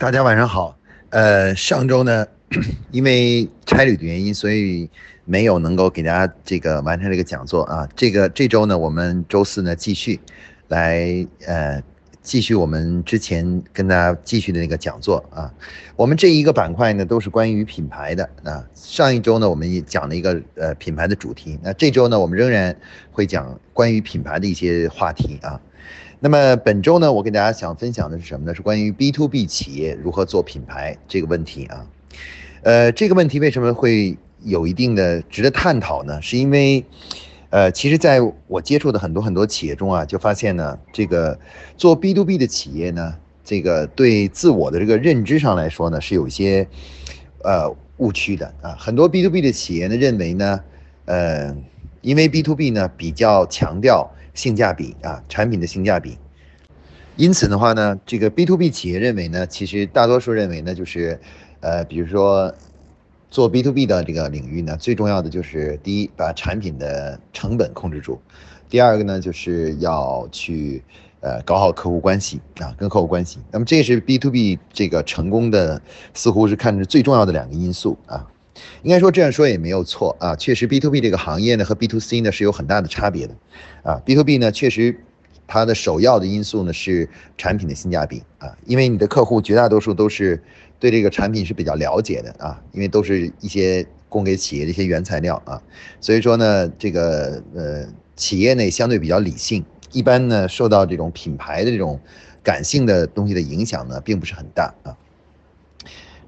大家晚上好。呃，上周呢，因为差旅的原因，所以没有能够给大家这个完成这个讲座啊。这个这周呢，我们周四呢继续来呃继续我们之前跟大家继续的那个讲座啊。我们这一个板块呢都是关于品牌的啊。上一周呢我们也讲了一个呃品牌的主题，那这周呢我们仍然会讲关于品牌的一些话题啊。那么本周呢，我给大家想分享的是什么呢？是关于 B to B 企业如何做品牌这个问题啊。呃，这个问题为什么会有一定的值得探讨呢？是因为，呃，其实在我接触的很多很多企业中啊，就发现呢，这个做 B to B 的企业呢，这个对自我的这个认知上来说呢，是有一些呃误区的啊。很多 B to B 的企业呢，认为呢，呃，因为 B to B 呢比较强调。性价比啊，产品的性价比。因此的话呢，这个 B to B 企业认为呢，其实大多数认为呢，就是，呃，比如说做 B to B 的这个领域呢，最重要的就是第一，把产品的成本控制住；第二个呢，就是要去呃搞好客户关系啊，跟客户关系。那么这是 B to B 这个成功的，似乎是看着最重要的两个因素啊。应该说这样说也没有错啊，确实 B to B 这个行业呢和 B to C 呢是有很大的差别的，啊，B to B 呢确实它的首要的因素呢是产品的性价比啊，因为你的客户绝大多数都是对这个产品是比较了解的啊，因为都是一些供给企业的一些原材料啊，所以说呢这个呃企业呢相对比较理性，一般呢受到这种品牌的这种感性的东西的影响呢并不是很大啊，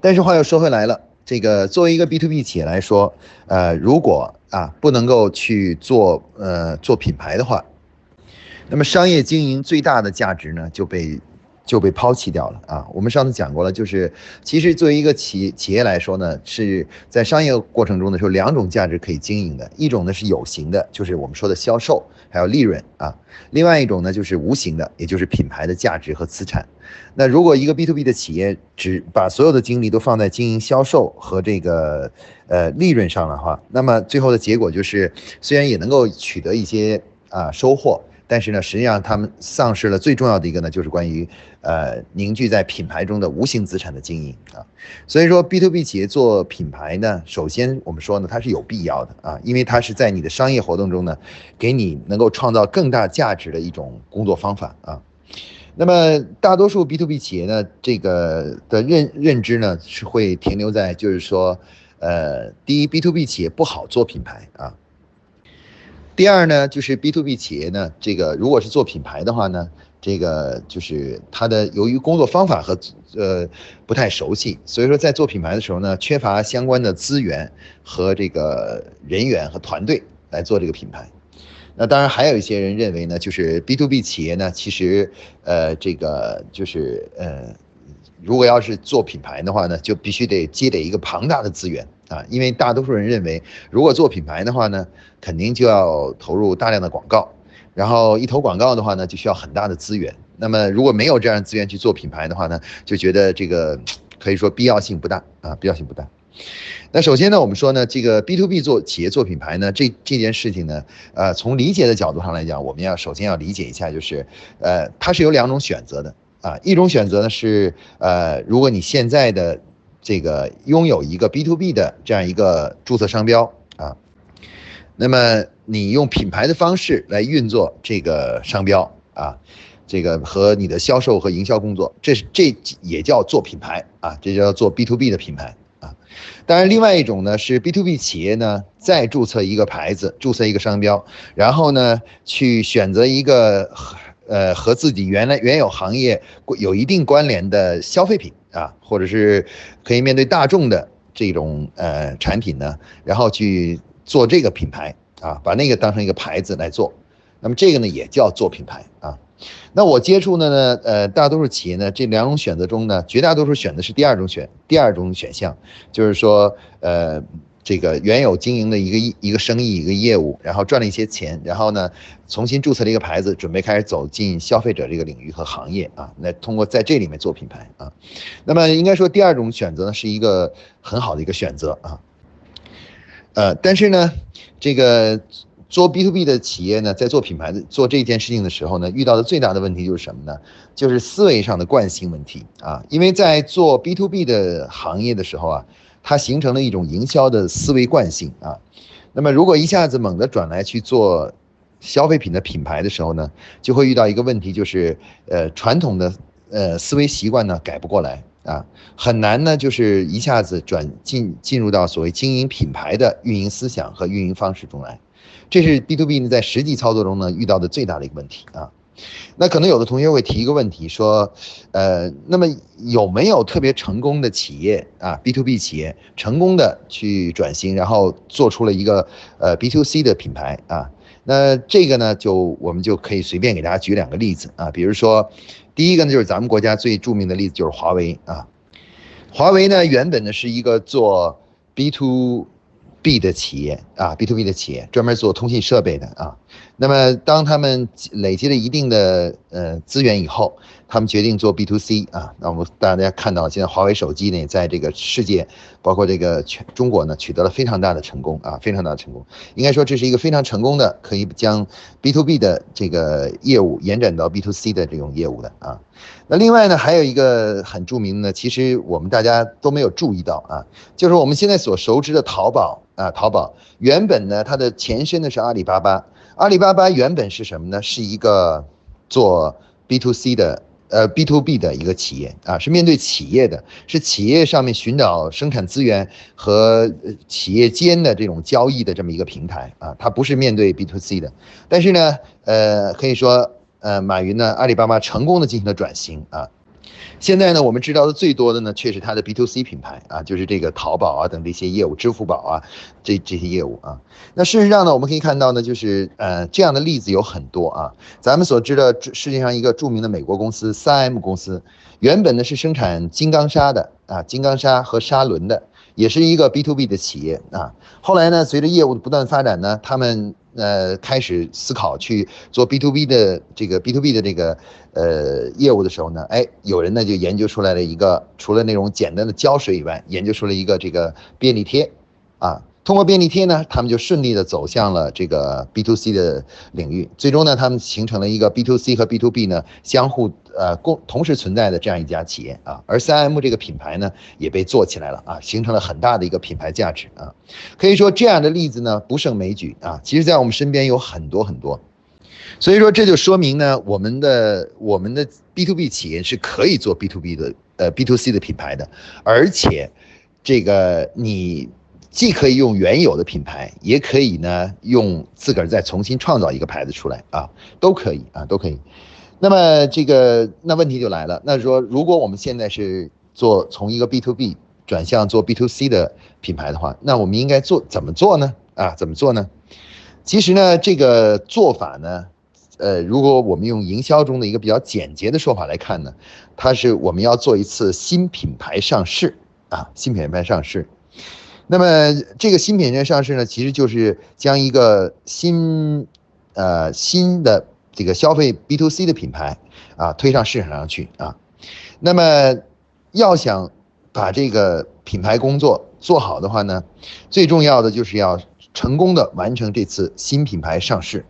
但是话又说回来了。这个作为一个 B to B 企业来说，呃，如果啊不能够去做呃做品牌的话，那么商业经营最大的价值呢就被就被抛弃掉了啊。我们上次讲过了，就是其实作为一个企企业来说呢，是在商业过程中的时候两种价值可以经营的，一种呢是有形的，就是我们说的销售还有利润啊，另外一种呢就是无形的，也就是品牌的价值和资产。那如果一个 B to B 的企业只把所有的精力都放在经营销售和这个呃利润上的话，那么最后的结果就是，虽然也能够取得一些啊收获，但是呢，实际上他们丧失了最重要的一个呢，就是关于呃凝聚在品牌中的无形资产的经营啊。所以说 B to B 企业做品牌呢，首先我们说呢，它是有必要的啊，因为它是在你的商业活动中呢，给你能够创造更大价值的一种工作方法啊。那么大多数 B to B 企业呢，这个的认认知呢是会停留在就是说，呃，第一 B to B 企业不好做品牌啊。第二呢，就是 B to B 企业呢，这个如果是做品牌的话呢，这个就是它的由于工作方法和呃不太熟悉，所以说在做品牌的时候呢，缺乏相关的资源和这个人员和团队来做这个品牌。那当然，还有一些人认为呢，就是 B to B 企业呢，其实，呃，这个就是呃，如果要是做品牌的话呢，就必须得积累一个庞大的资源啊，因为大多数人认为，如果做品牌的话呢，肯定就要投入大量的广告，然后一投广告的话呢，就需要很大的资源。那么如果没有这样资源去做品牌的话呢，就觉得这个可以说必要性不大啊，必要性不大。那首先呢，我们说呢，这个 B to B 做企业做品牌呢，这这件事情呢，呃，从理解的角度上来讲，我们要首先要理解一下，就是，呃，它是有两种选择的啊，一种选择呢是，呃，如果你现在的这个拥有一个 B to B 的这样一个注册商标啊，那么你用品牌的方式来运作这个商标啊，这个和你的销售和营销工作，这是这也叫做品牌啊，这叫做 B to B 的品牌。啊，当然，另外一种呢是 B to B 企业呢再注册一个牌子，注册一个商标，然后呢去选择一个呃和自己原来原有行业有一定关联的消费品啊，或者是可以面对大众的这种呃产品呢，然后去做这个品牌啊，把那个当成一个牌子来做，那么这个呢也叫做品牌啊。那我接触的呢，呃，大多数企业呢，这两种选择中呢，绝大多数选的是第二种选，第二种选项，就是说，呃，这个原有经营的一个一一个生意一个业务，然后赚了一些钱，然后呢，重新注册了一个牌子，准备开始走进消费者这个领域和行业啊，那通过在这里面做品牌啊，那么应该说第二种选择呢，是一个很好的一个选择啊，呃，但是呢，这个。做 B to B 的企业呢，在做品牌的做这件事情的时候呢，遇到的最大的问题就是什么呢？就是思维上的惯性问题啊。因为在做 B to B 的行业的时候啊，它形成了一种营销的思维惯性啊。那么如果一下子猛地转来去做消费品的品牌的时候呢，就会遇到一个问题，就是呃传统的呃思维习惯呢改不过来啊，很难呢就是一下子转进进入到所谓经营品牌的运营思想和运营方式中来，这是 B to B 呢在实际操作中呢遇到的最大的一个问题啊。那可能有的同学会提一个问题说，呃，那么有没有特别成功的企业啊，B to B 企业成功的去转型，然后做出了一个呃 B to C 的品牌啊？那这个呢，就我们就可以随便给大家举两个例子啊，比如说，第一个呢就是咱们国家最著名的例子就是华为啊，华为呢原本呢是一个做 B to B 的企业啊，B to B 的企业专门做通信设备的啊。那么，当他们累积了一定的呃资源以后，他们决定做 B to C 啊。那我们大家看到，现在华为手机呢，在这个世界，包括这个全中国呢，取得了非常大的成功啊，非常大的成功。应该说，这是一个非常成功的，可以将 B to B 的这个业务延展到 B to C 的这种业务的啊。那另外呢，还有一个很著名的，其实我们大家都没有注意到啊，就是我们现在所熟知的淘宝啊，淘宝原本呢，它的前身呢是阿里巴巴。阿里巴巴原本是什么呢？是一个做 B to C 的，呃 B to B 的一个企业啊，是面对企业的，是企业上面寻找生产资源和企业间的这种交易的这么一个平台啊，它不是面对 B to C 的。但是呢，呃，可以说，呃，马云呢，阿里巴巴成功的进行了转型啊。现在呢，我们知道的最多的呢，却是它的 B to C 品牌啊，就是这个淘宝啊等这些业务，支付宝啊这这些业务啊。那事实上呢，我们可以看到呢，就是呃这样的例子有很多啊。咱们所知的世界上一个著名的美国公司三 M 公司，原本呢是生产金刚砂的啊，金刚砂和砂轮的，也是一个 B to B 的企业啊。后来呢，随着业务的不断发展呢，他们呃，开始思考去做 B to B 的这个 B to B 的这个呃业务的时候呢，哎，有人呢就研究出来了一个，除了那种简单的胶水以外，研究出了一个这个便利贴，啊。通过便利贴呢，他们就顺利的走向了这个 B to C 的领域，最终呢，他们形成了一个 B to C 和 B to B 呢相互呃共同时存在的这样一家企业啊，而三 M 这个品牌呢也被做起来了啊，形成了很大的一个品牌价值啊，可以说这样的例子呢不胜枚举啊，其实在我们身边有很多很多，所以说这就说明呢，我们的我们的 B to B 企业是可以做 B to B 的呃 B to C 的品牌的，而且这个你。既可以用原有的品牌，也可以呢用自个儿再重新创造一个牌子出来啊，都可以啊，都可以。那么这个那问题就来了，那说如果我们现在是做从一个 B to B 转向做 B to C 的品牌的话，那我们应该做怎么做呢？啊，怎么做呢？其实呢，这个做法呢，呃，如果我们用营销中的一个比较简洁的说法来看呢，它是我们要做一次新品牌上市啊，新品牌上市。那么这个新品牌上市呢，其实就是将一个新，呃新的这个消费 B to C 的品牌啊推上市场上去啊。那么要想把这个品牌工作做好的话呢，最重要的就是要成功的完成这次新品牌上市。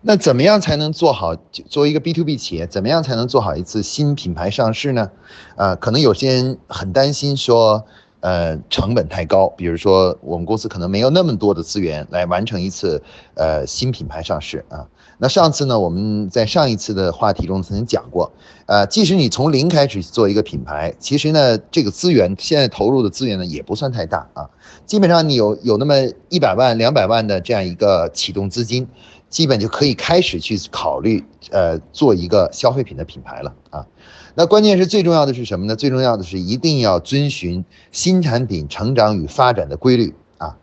那怎么样才能做好？作为一个 B to B 企业，怎么样才能做好一次新品牌上市呢？啊，可能有些人很担心说。呃，成本太高，比如说我们公司可能没有那么多的资源来完成一次呃新品牌上市啊。那上次呢，我们在上一次的话题中曾经讲过，呃，即使你从零开始做一个品牌，其实呢，这个资源现在投入的资源呢也不算太大啊。基本上你有有那么一百万、两百万的这样一个启动资金，基本就可以开始去考虑呃做一个消费品的品牌了啊。那关键是最重要的是什么呢？最重要的是一定要遵循新产品成长与发展的规律啊，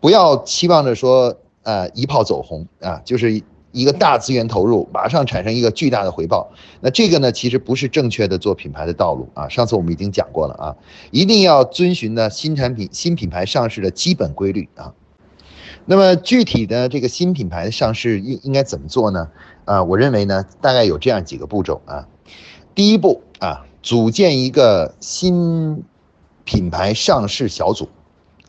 不要期望着说呃一炮走红啊，就是一个大资源投入，马上产生一个巨大的回报。那这个呢，其实不是正确的做品牌的道路啊。上次我们已经讲过了啊，一定要遵循呢新产品新品牌上市的基本规律啊。那么具体的这个新品牌的上市应应该怎么做呢？啊，我认为呢，大概有这样几个步骤啊。第一步啊，组建一个新品牌上市小组，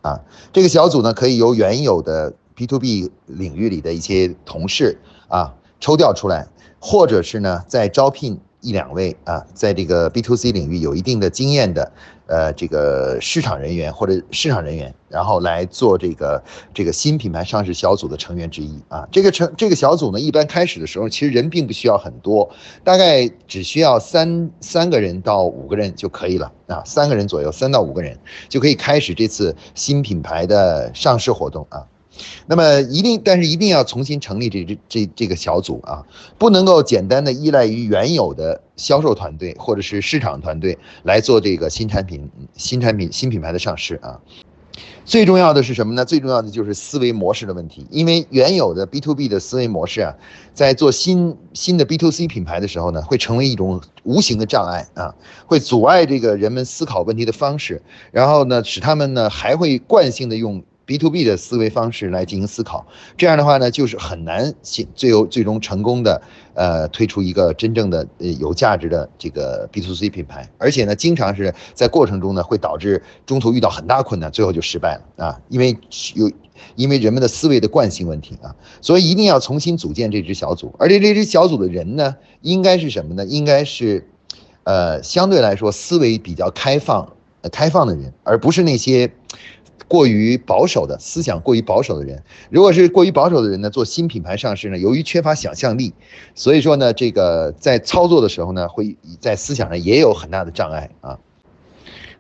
啊，这个小组呢可以由原有的 B to B 领域里的一些同事啊抽调出来，或者是呢再招聘。一两位啊，在这个 B to C 领域有一定的经验的，呃，这个市场人员或者市场人员，然后来做这个这个新品牌上市小组的成员之一啊。这个成这个小组呢，一般开始的时候其实人并不需要很多，大概只需要三三个人到五个人就可以了啊，三个人左右，三到五个人就可以开始这次新品牌的上市活动啊。那么一定，但是一定要重新成立这这这这个小组啊，不能够简单的依赖于原有的销售团队或者是市场团队来做这个新产品、新产品、新品牌的上市啊。最重要的是什么呢？最重要的就是思维模式的问题，因为原有的 B to B 的思维模式啊，在做新新的 B to C 品牌的时候呢，会成为一种无形的障碍啊，会阻碍这个人们思考问题的方式，然后呢，使他们呢还会惯性的用。B to B 的思维方式来进行思考，这样的话呢，就是很难最后最终成功的呃推出一个真正的呃有价值的这个 B to C 品牌，而且呢，经常是在过程中呢会导致中途遇到很大困难，最后就失败了啊，因为有因为人们的思维的惯性问题啊，所以一定要重新组建这支小组，而且这支小组的人呢，应该是什么呢？应该是呃相对来说思维比较开放、开放的人，而不是那些。过于保守的思想，过于保守的人，如果是过于保守的人呢，做新品牌上市呢，由于缺乏想象力，所以说呢，这个在操作的时候呢，会在思想上也有很大的障碍啊。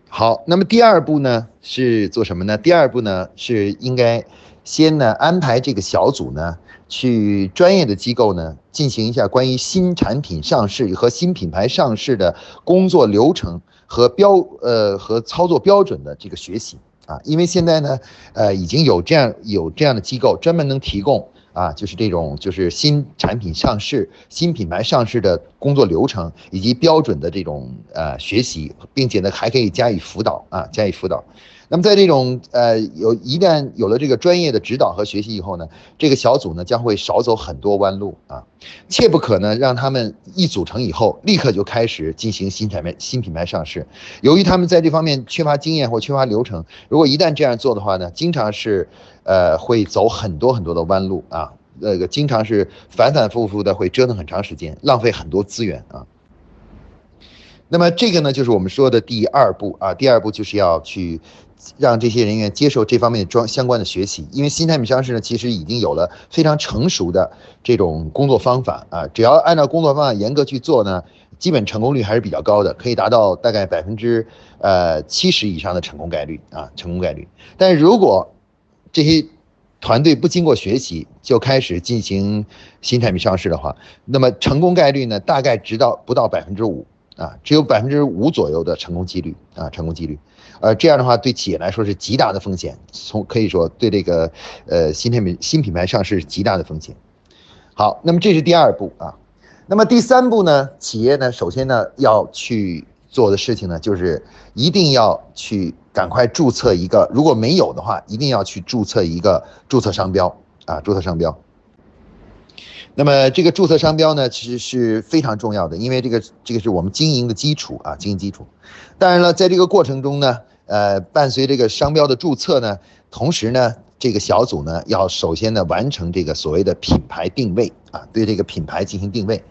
好，那么第二步呢是做什么呢？第二步呢是应该先呢安排这个小组呢去专业的机构呢进行一下关于新产品上市和新品牌上市的工作流程和标呃和操作标准的这个学习。啊，因为现在呢，呃，已经有这样有这样的机构专门能提供啊，就是这种就是新产品上市、新品牌上市的工作流程以及标准的这种呃学习，并且呢还可以加以辅导啊，加以辅导。那么在这种呃有一旦有了这个专业的指导和学习以后呢，这个小组呢将会少走很多弯路啊，切不可呢让他们一组成以后立刻就开始进行新产品新品牌上市。由于他们在这方面缺乏经验或缺乏流程，如果一旦这样做的话呢，经常是呃会走很多很多的弯路啊，那个经常是反反复复的会折腾很长时间，浪费很多资源啊。那么这个呢就是我们说的第二步啊，第二步就是要去。让这些人员接受这方面的装相关的学习，因为新产品上市呢，其实已经有了非常成熟的这种工作方法啊，只要按照工作方法严格去做呢，基本成功率还是比较高的，可以达到大概百分之呃七十以上的成功概率啊，成功概率。但如果这些团队不经过学习就开始进行新产品上市的话，那么成功概率呢，大概直到不到百分之五啊，只有百分之五左右的成功几率啊，成功几率。呃，这样的话对企业来说是极大的风险，从可以说对这个呃新产品新品牌上市极大的风险。好，那么这是第二步啊，那么第三步呢，企业呢首先呢要去做的事情呢，就是一定要去赶快注册一个，如果没有的话，一定要去注册一个注册商标啊，注册商标。那么这个注册商标呢，其实是非常重要的，因为这个这个是我们经营的基础啊，经营基础。当然了，在这个过程中呢。呃，伴随这个商标的注册呢，同时呢，这个小组呢要首先呢完成这个所谓的品牌定位啊，对这个品牌进行定位。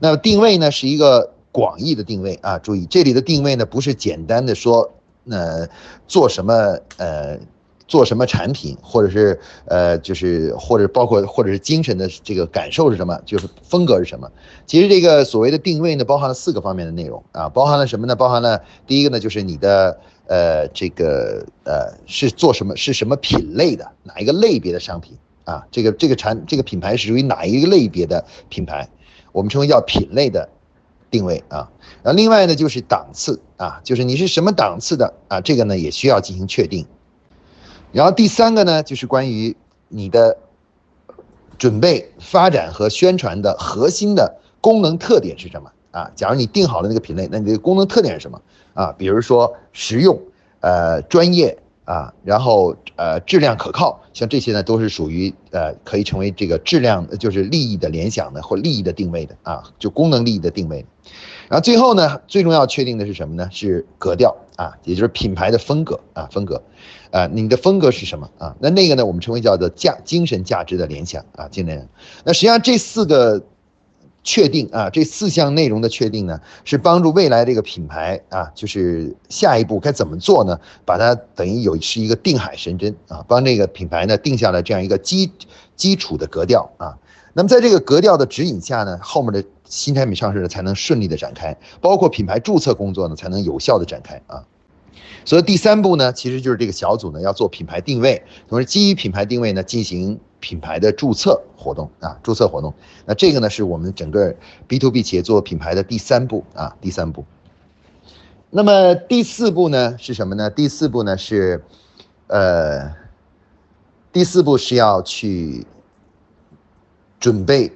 那么定位呢是一个广义的定位啊，注意这里的定位呢不是简单的说，呃，做什么呃。做什么产品，或者是呃，就是或者包括或者是精神的这个感受是什么，就是风格是什么。其实这个所谓的定位呢，包含了四个方面的内容啊，包含了什么呢？包含了第一个呢，就是你的呃这个呃是做什么，是什么品类的，哪一个类别的商品啊？这个这个产这个品牌是属于哪一个类别的品牌？我们称为叫品类的定位啊。然后另外呢，就是档次啊，就是你是什么档次的啊？这个呢也需要进行确定。然后第三个呢，就是关于你的准备、发展和宣传的核心的功能特点是什么啊？假如你定好了那个品类，那你的功能特点是什么啊？比如说实用、呃专业、啊，然后呃质量可靠，像这些呢都是属于呃可以成为这个质量就是利益的联想的或利益的定位的啊，就功能利益的定位。然后最后呢，最重要确定的是什么呢？是格调啊，也就是品牌的风格啊，风格，啊，你的风格是什么啊？那那个呢，我们称为叫做价精神价值的联想啊，精神。那实际上这四个。确定啊，这四项内容的确定呢，是帮助未来这个品牌啊，就是下一步该怎么做呢？把它等于有是一个定海神针啊，帮这个品牌呢定下了这样一个基基础的格调啊。那么在这个格调的指引下呢，后面的新产品上市呢才能顺利的展开，包括品牌注册工作呢才能有效的展开啊。所以第三步呢，其实就是这个小组呢要做品牌定位，同时基于品牌定位呢进行。品牌的注册活动啊，注册活动，那这个呢是我们整个 B to B 企业做品牌的第三步啊，第三步。那么第四步呢是什么呢？第四步呢是，呃，第四步是要去准备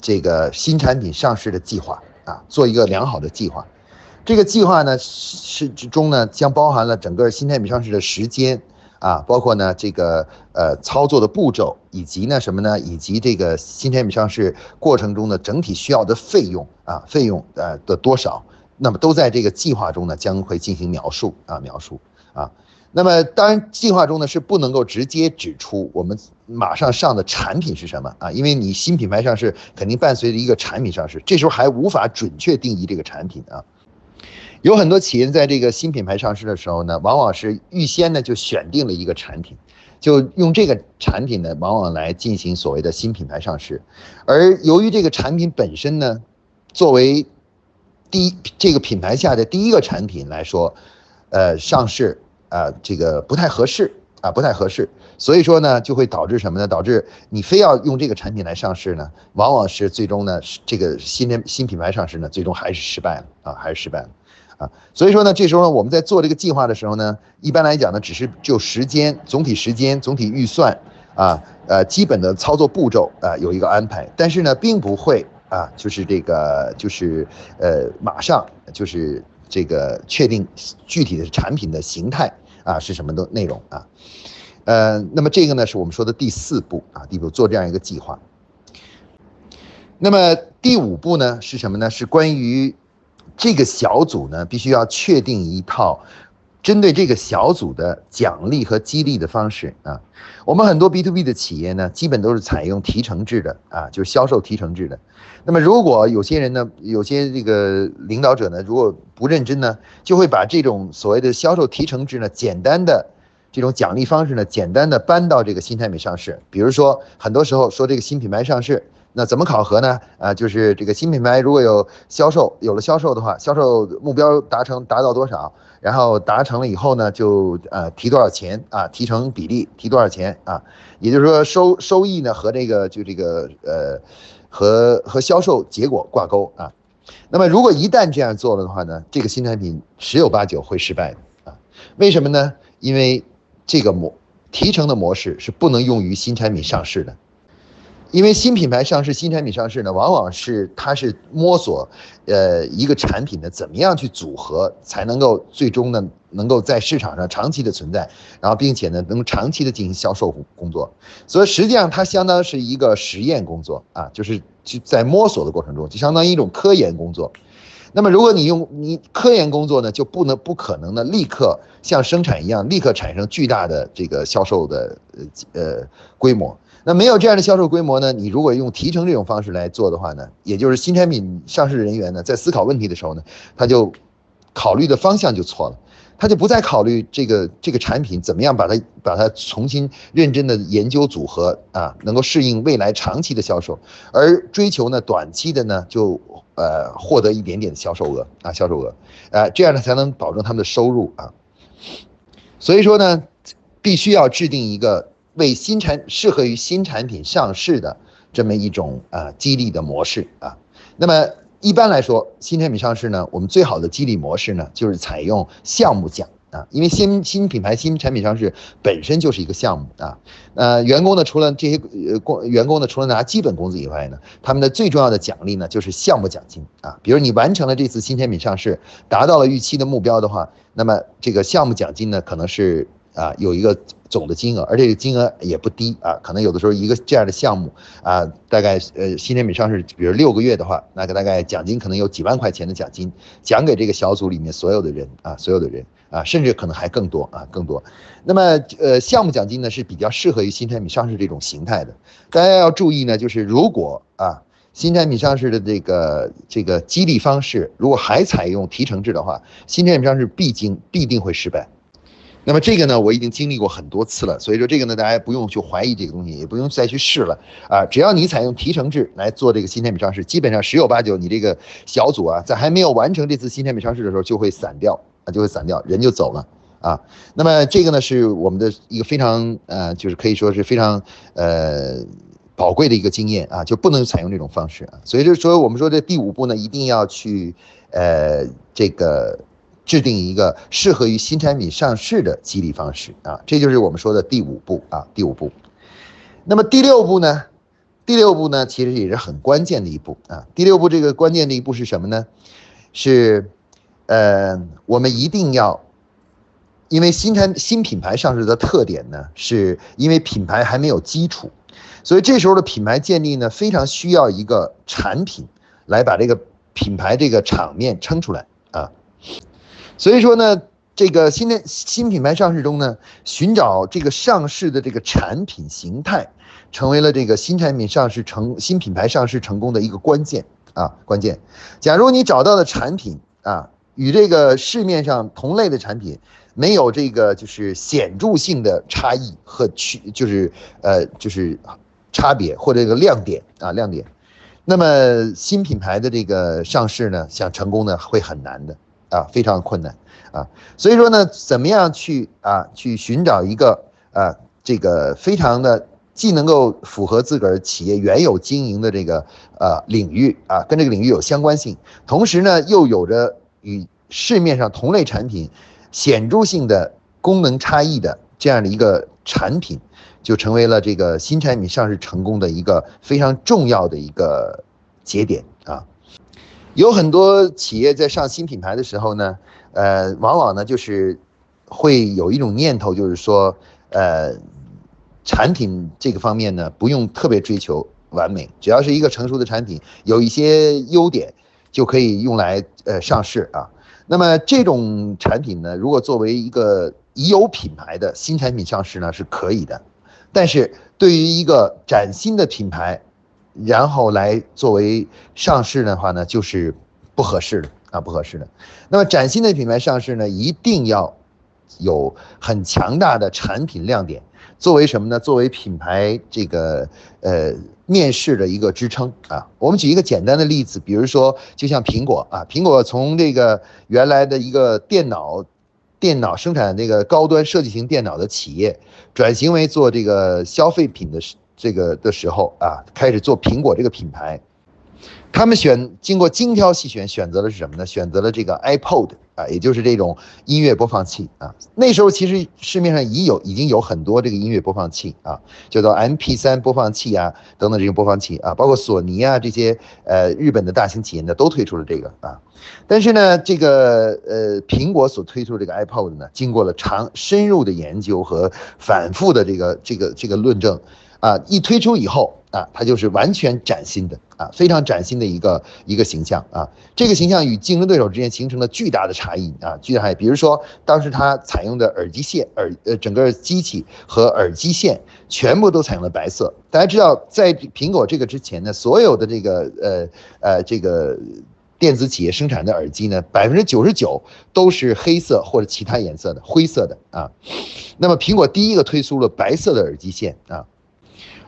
这个新产品上市的计划啊，做一个良好的计划。这个计划呢是之中呢将包含了整个新产品上市的时间。啊，包括呢这个呃操作的步骤，以及呢什么呢？以及这个新产品上市过程中的整体需要的费用啊，费用呃的多少，那么都在这个计划中呢将会进行描述啊描述啊。那么当然计划中呢是不能够直接指出我们马上上的产品是什么啊，因为你新品牌上市肯定伴随着一个产品上市，这时候还无法准确定义这个产品啊。有很多企业在这个新品牌上市的时候呢，往往是预先呢就选定了一个产品，就用这个产品呢，往往来进行所谓的新品牌上市。而由于这个产品本身呢，作为第一这个品牌下的第一个产品来说，呃，上市啊，这个不太合适啊，不太合适。所以说呢，就会导致什么呢？导致你非要用这个产品来上市呢，往往是最终呢，这个新的新品牌上市呢，最终还是失败了啊，还是失败了。啊，所以说呢，这时候呢，我们在做这个计划的时候呢，一般来讲呢，只是就时间、总体时间、总体预算啊，呃，基本的操作步骤啊，有一个安排，但是呢，并不会啊，就是这个，就是呃，马上就是这个确定具体的产品的形态啊，是什么的内容啊，呃，那么这个呢，是我们说的第四步啊，第一步做这样一个计划。那么第五步呢，是什么呢？是关于。这个小组呢，必须要确定一套针对这个小组的奖励和激励的方式啊。我们很多 B to B 的企业呢，基本都是采用提成制的啊，就是销售提成制的。那么如果有些人呢，有些这个领导者呢，如果不认真呢，就会把这种所谓的销售提成制呢，简单的这种奖励方式呢，简单的搬到这个新产品上市。比如说，很多时候说这个新品牌上市。那怎么考核呢？啊，就是这个新品牌如果有销售，有了销售的话，销售目标达成达到多少，然后达成了以后呢，就呃提多少钱啊，提成比例提多少钱啊？也就是说收收益呢和这个就这个呃和和销售结果挂钩啊。那么如果一旦这样做了的话呢，这个新产品十有八九会失败的啊。为什么呢？因为这个模提成的模式是不能用于新产品上市的。因为新品牌上市、新产品上市呢，往往是它是摸索，呃，一个产品的怎么样去组合，才能够最终呢，能够在市场上长期的存在，然后并且呢，能长期的进行销售工作。所以实际上它相当是一个实验工作啊，就是就在摸索的过程中，就相当于一种科研工作。那么如果你用你科研工作呢，就不能不可能呢，立刻像生产一样，立刻产生巨大的这个销售的呃呃规模。那没有这样的销售规模呢？你如果用提成这种方式来做的话呢，也就是新产品上市人员呢，在思考问题的时候呢，他就考虑的方向就错了，他就不再考虑这个这个产品怎么样把它把它重新认真的研究组合啊，能够适应未来长期的销售，而追求呢短期的呢就呃获得一点点的销售额啊销售额，呃这样呢才能保证他们的收入啊，所以说呢，必须要制定一个。为新产适合于新产品上市的这么一种啊激励的模式啊，那么一般来说，新产品上市呢，我们最好的激励模式呢，就是采用项目奖啊，因为新新品牌新产品上市本身就是一个项目啊，呃，员工呢除了这些呃工员工呢除了拿基本工资以外呢，他们的最重要的奖励呢就是项目奖金啊，比如你完成了这次新产品上市，达到了预期的目标的话，那么这个项目奖金呢，可能是啊有一个总的金额，而这个金额也不低啊，可能有的时候一个这样的项目啊，大概呃新产品上市，比如六个月的话，那个大概奖金可能有几万块钱的奖金，奖给这个小组里面所有的人啊，所有的人啊，甚至可能还更多啊，更多。那么呃项目奖金呢是比较适合于新产品上市这种形态的，大家要注意呢，就是如果啊。新产品上市的这个这个激励方式，如果还采用提成制的话，新产品上市必经必定会失败。那么这个呢，我已经经历过很多次了，所以说这个呢，大家不用去怀疑这个东西，也不用再去试了啊。只要你采用提成制来做这个新产品上市，基本上十有八九你这个小组啊，在还没有完成这次新产品上市的时候就会散掉啊，就会散掉，人就走了啊。那么这个呢，是我们的一个非常呃，就是可以说是非常呃。宝贵的一个经验啊，就不能采用这种方式啊，所以就是说，我们说这第五步呢，一定要去，呃，这个制定一个适合于新产品上市的激励方式啊，这就是我们说的第五步啊，第五步。那么第六步呢？第六步呢，其实也是很关键的一步啊。第六步这个关键的一步是什么呢？是，呃，我们一定要，因为新产新品牌上市的特点呢，是因为品牌还没有基础。所以这时候的品牌建立呢，非常需要一个产品来把这个品牌这个场面撑出来啊。所以说呢，这个新的新品牌上市中呢，寻找这个上市的这个产品形态，成为了这个新产品上市成新品牌上市成功的一个关键啊关键。假如你找到的产品啊，与这个市面上同类的产品。没有这个就是显著性的差异和区，就是呃就是差别或者这个亮点啊亮点，那么新品牌的这个上市呢，想成功呢会很难的啊，非常困难啊。所以说呢，怎么样去啊去寻找一个啊这个非常的既能够符合自个儿企业原有经营的这个呃领域啊，跟这个领域有相关性，同时呢又有着与市面上同类产品。显著性的功能差异的这样的一个产品，就成为了这个新产品上市成功的一个非常重要的一个节点啊。有很多企业在上新品牌的时候呢，呃，往往呢就是会有一种念头，就是说，呃，产品这个方面呢不用特别追求完美，只要是一个成熟的产品，有一些优点就可以用来呃上市啊。那么这种产品呢，如果作为一个已有品牌的新产品上市呢，是可以的，但是对于一个崭新的品牌，然后来作为上市的话呢，就是不合适的啊，不合适的。那么崭新的品牌上市呢，一定要有很强大的产品亮点。作为什么呢？作为品牌这个呃面试的一个支撑啊。我们举一个简单的例子，比如说，就像苹果啊，苹果从这个原来的一个电脑电脑生产这个高端设计型电脑的企业，转型为做这个消费品的这个的时候啊，开始做苹果这个品牌。他们选经过精挑细选，选择的是什么呢？选择了这个 iPod 啊，也就是这种音乐播放器啊。那时候其实市面上已有已经有很多这个音乐播放器啊，叫做 MP3 播放器啊等等这种播放器啊，包括索尼啊这些呃日本的大型企业呢都推出了这个啊。但是呢，这个呃苹果所推出这个 iPod 呢，经过了长深入的研究和反复的这个这个这个论证。啊，一推出以后啊，它就是完全崭新的啊，非常崭新的一个一个形象啊。这个形象与竞争对手之间形成了巨大的差异啊，巨大差异。比如说，当时它采用的耳机线、耳呃整个机器和耳机线全部都采用了白色。大家知道，在苹果这个之前呢，所有的这个呃呃这个电子企业生产的耳机呢，百分之九十九都是黑色或者其他颜色的灰色的啊。那么苹果第一个推出了白色的耳机线啊。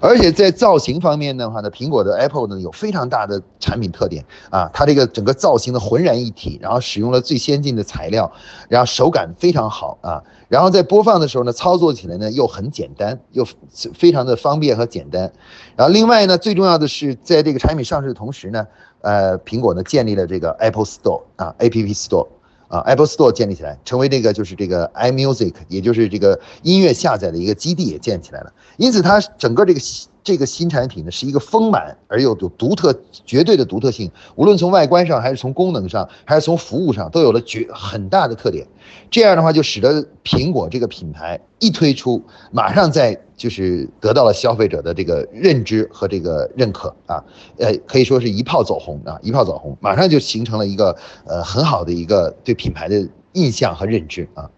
而且在造型方面的话呢，苹果的 Apple 呢有非常大的产品特点啊，它这个整个造型的浑然一体，然后使用了最先进的材料，然后手感非常好啊，然后在播放的时候呢，操作起来呢又很简单，又非常的方便和简单。然后另外呢，最重要的是在这个产品上市的同时呢，呃，苹果呢建立了这个 Apple Store 啊，App Store。啊，Apple Store 建立起来，成为这个就是这个 iMusic，也就是这个音乐下载的一个基地也建起来了。因此，它整个这个这个新产品呢是一个丰满而又有独特、绝对的独特性，无论从外观上，还是从功能上，还是从服务上，都有了绝很大的特点。这样的话，就使得苹果这个品牌一推出，马上在就是得到了消费者的这个认知和这个认可啊，呃，可以说是一炮走红啊，一炮走红，马上就形成了一个呃很好的一个对品牌的印象和认知啊。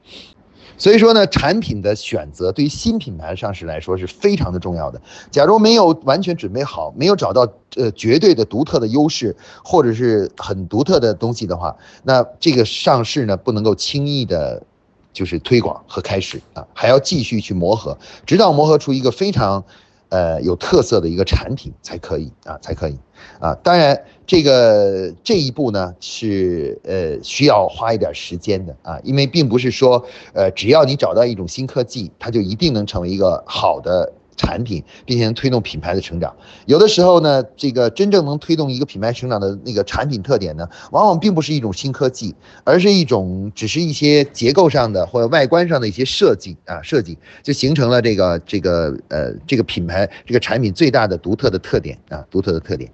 所以说呢，产品的选择对于新品牌上市来说是非常的重要的。假如没有完全准备好，没有找到呃绝对的独特的优势或者是很独特的东西的话，那这个上市呢不能够轻易的，就是推广和开始啊，还要继续去磨合，直到磨合出一个非常。呃，有特色的一个产品才可以啊，才可以啊。当然，这个这一步呢是呃需要花一点时间的啊，因为并不是说呃只要你找到一种新科技，它就一定能成为一个好的。产品，并且能推动品牌的成长。有的时候呢，这个真正能推动一个品牌成长的那个产品特点呢，往往并不是一种新科技，而是一种只是一些结构上的或者外观上的一些设计啊，设计就形成了这个这个呃这个品牌这个产品最大的独特的特点啊，独特的特点。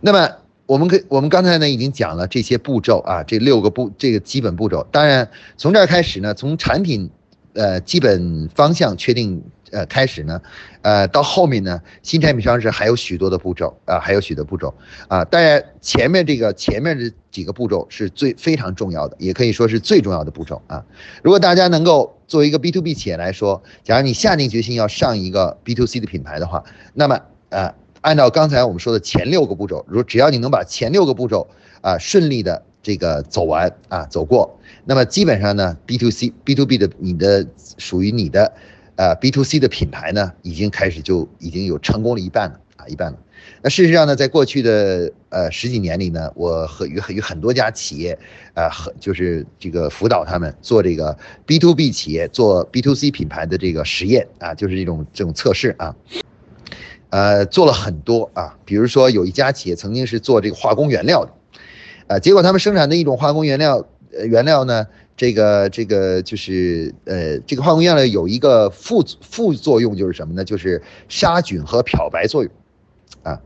那么我们可我们刚才呢已经讲了这些步骤啊，这六个步这个基本步骤。当然从这儿开始呢，从产品呃基本方向确定。呃，开始呢，呃，到后面呢，新产品上市还有许多的步骤啊，还有许多步骤啊。当然，前面这个前面这几个步骤是最非常重要的，也可以说是最重要的步骤啊。如果大家能够作为一个 B to B 企业来说，假如你下定决心要上一个 B to C 的品牌的话，那么呃，按照刚才我们说的前六个步骤，如只要你能把前六个步骤啊顺利的这个走完啊走过，那么基本上呢，B to C、B to B 的你的属于你的。呃，B to C 的品牌呢，已经开始就已经有成功了一半了啊，一半了。那事实上呢，在过去的呃十几年里呢，我和与与很多家企业，呃，和就是这个辅导他们做这个 B to B 企业做 B to C 品牌的这个实验啊，就是这种这种测试啊，呃，做了很多啊。比如说有一家企业曾经是做这个化工原料的，呃，结果他们生产的一种化工原料，呃，原料呢。这个这个就是呃，这个化工原料有一个副副作用，就是什么呢？就是杀菌和漂白作用，啊，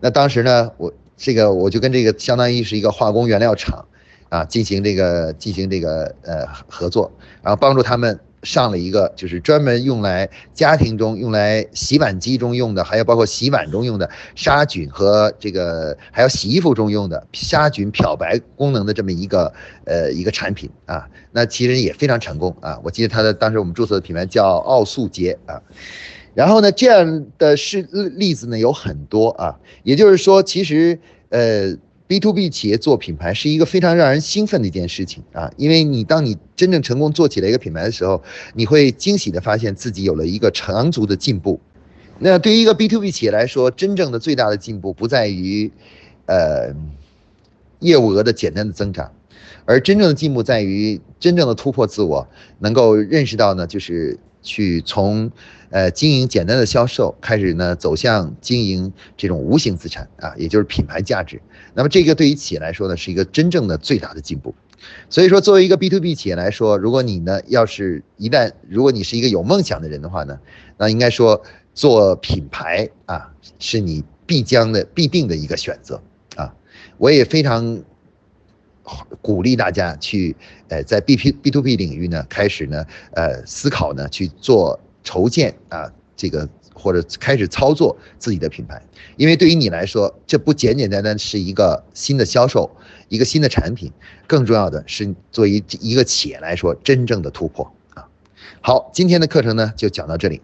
那当时呢，我这个我就跟这个相当于是一个化工原料厂，啊，进行这个进行这个呃合作，然后帮助他们。上了一个就是专门用来家庭中用来洗碗机中用的，还有包括洗碗中用的杀菌和这个还有洗衣服中用的杀菌漂白功能的这么一个呃一个产品啊，那其实也非常成功啊。我记得它的当时我们注册的品牌叫奥素洁啊，然后呢这样的是例子呢有很多啊，也就是说其实呃。B to B 企业做品牌是一个非常让人兴奋的一件事情啊，因为你当你真正成功做起了一个品牌的时候，你会惊喜的发现自己有了一个长足的进步。那对于一个 B to B 企业来说，真正的最大的进步不在于，呃，业务额的简单的增长，而真正的进步在于真正的突破自我，能够认识到呢，就是去从。呃，经营简单的销售，开始呢走向经营这种无形资产啊，也就是品牌价值。那么这个对于企业来说呢，是一个真正的最大的进步。所以说，作为一个 B to B 企业来说，如果你呢要是一旦如果你是一个有梦想的人的话呢，那应该说做品牌啊，是你必将的必定的一个选择啊。我也非常鼓励大家去呃在 B P B to B 领域呢开始呢呃思考呢去做。筹建啊，这个或者开始操作自己的品牌，因为对于你来说，这不简简单单是一个新的销售，一个新的产品，更重要的是作为一个企业来说，真正的突破啊。好，今天的课程呢就讲到这里。